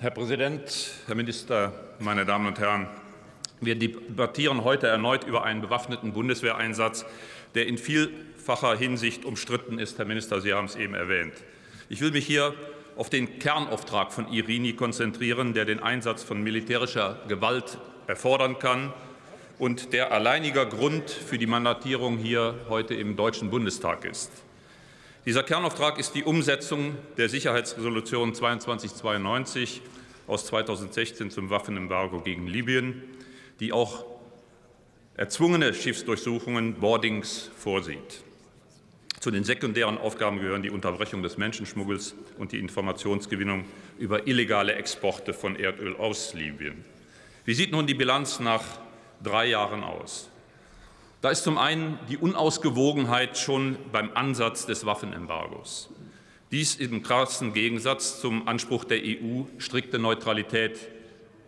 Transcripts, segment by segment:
Herr Präsident, Herr Minister, meine Damen und Herren! Wir debattieren heute erneut über einen bewaffneten Bundeswehreinsatz, der in vielfacher Hinsicht umstritten ist. Herr Minister, Sie haben es eben erwähnt. Ich will mich hier auf den Kernauftrag von Irini konzentrieren, der den Einsatz von militärischer Gewalt erfordern kann und der alleiniger Grund für die Mandatierung hier heute im Deutschen Bundestag ist. Dieser Kernauftrag ist die Umsetzung der Sicherheitsresolution 2292 aus 2016 zum Waffenembargo gegen Libyen, die auch erzwungene Schiffsdurchsuchungen, Boardings vorsieht. Zu den sekundären Aufgaben gehören die Unterbrechung des Menschenschmuggels und die Informationsgewinnung über illegale Exporte von Erdöl aus Libyen. Wie sieht nun die Bilanz nach drei Jahren aus? Da ist zum einen die Unausgewogenheit schon beim Ansatz des Waffenembargos. Dies im krassen Gegensatz zum Anspruch der EU, strikte Neutralität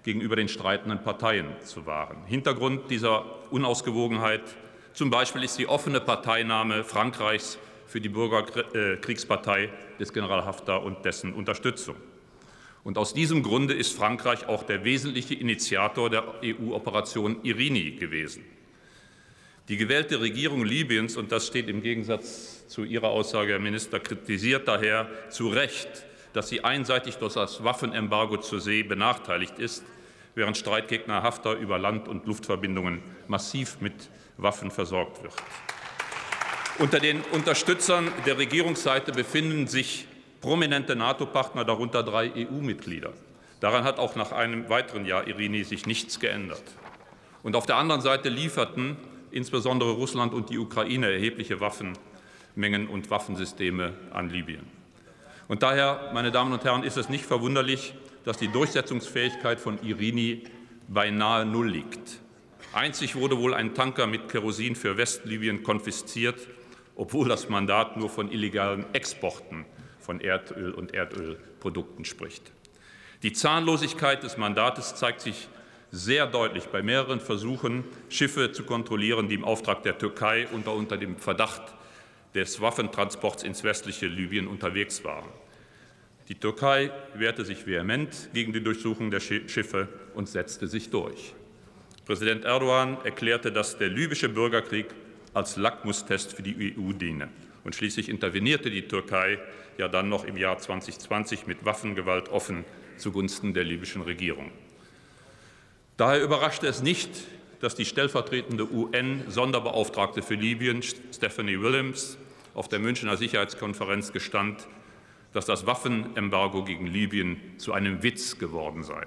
gegenüber den streitenden Parteien zu wahren. Hintergrund dieser Unausgewogenheit zum Beispiel ist die offene Parteinahme Frankreichs für die Bürgerkriegspartei des General Haftar und dessen Unterstützung. Und aus diesem Grunde ist Frankreich auch der wesentliche Initiator der EU-Operation Irini gewesen. Die gewählte Regierung Libyens, und das steht im Gegensatz zu Ihrer Aussage, Herr Minister, kritisiert daher zu Recht, dass sie einseitig durch das Waffenembargo zur See benachteiligt ist, während Streitgegner Haftar über Land- und Luftverbindungen massiv mit Waffen versorgt wird. Unter den Unterstützern der Regierungsseite befinden sich prominente NATO-Partner, darunter drei EU-Mitglieder. Daran hat auch nach einem weiteren Jahr Irini sich nichts geändert. Und auf der anderen Seite lieferten insbesondere Russland und die Ukraine erhebliche Waffenmengen und Waffensysteme an Libyen. Und daher, meine Damen und Herren, ist es nicht verwunderlich, dass die Durchsetzungsfähigkeit von Irini beinahe null liegt. Einzig wurde wohl ein Tanker mit Kerosin für Westlibyen konfisziert, obwohl das Mandat nur von illegalen Exporten von Erdöl und Erdölprodukten spricht. Die Zahnlosigkeit des Mandates zeigt sich sehr deutlich bei mehreren Versuchen, Schiffe zu kontrollieren, die im Auftrag der Türkei unter, unter dem Verdacht des Waffentransports ins westliche Libyen unterwegs waren. Die Türkei wehrte sich vehement gegen die Durchsuchung der Schiffe und setzte sich durch. Präsident Erdogan erklärte, dass der libysche Bürgerkrieg als Lackmustest für die EU diene. Und schließlich intervenierte die Türkei ja dann noch im Jahr 2020 mit Waffengewalt offen zugunsten der libyschen Regierung. Daher überraschte es nicht, dass die stellvertretende UN-Sonderbeauftragte für Libyen, Stephanie Williams, auf der Münchner Sicherheitskonferenz gestand, dass das Waffenembargo gegen Libyen zu einem Witz geworden sei.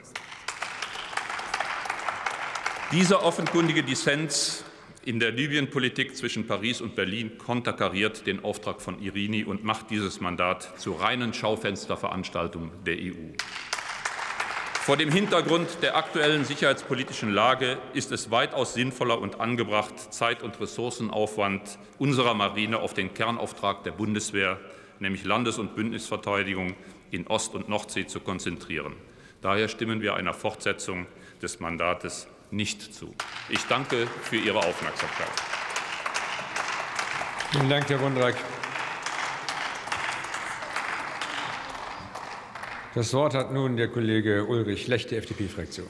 Dieser offenkundige Dissens in der Libyenpolitik zwischen Paris und Berlin konterkariert den Auftrag von Irini und macht dieses Mandat zur reinen Schaufensterveranstaltung der EU. Vor dem Hintergrund der aktuellen sicherheitspolitischen Lage ist es weitaus sinnvoller und angebracht, Zeit- und Ressourcenaufwand unserer Marine auf den Kernauftrag der Bundeswehr, nämlich Landes- und Bündnisverteidigung in Ost- und Nordsee, zu konzentrieren. Daher stimmen wir einer Fortsetzung des Mandates nicht zu. Ich danke für Ihre Aufmerksamkeit. Vielen Dank, Herr Wondrak. Das Wort hat nun der Kollege Ulrich Lech, der FDP-Fraktion.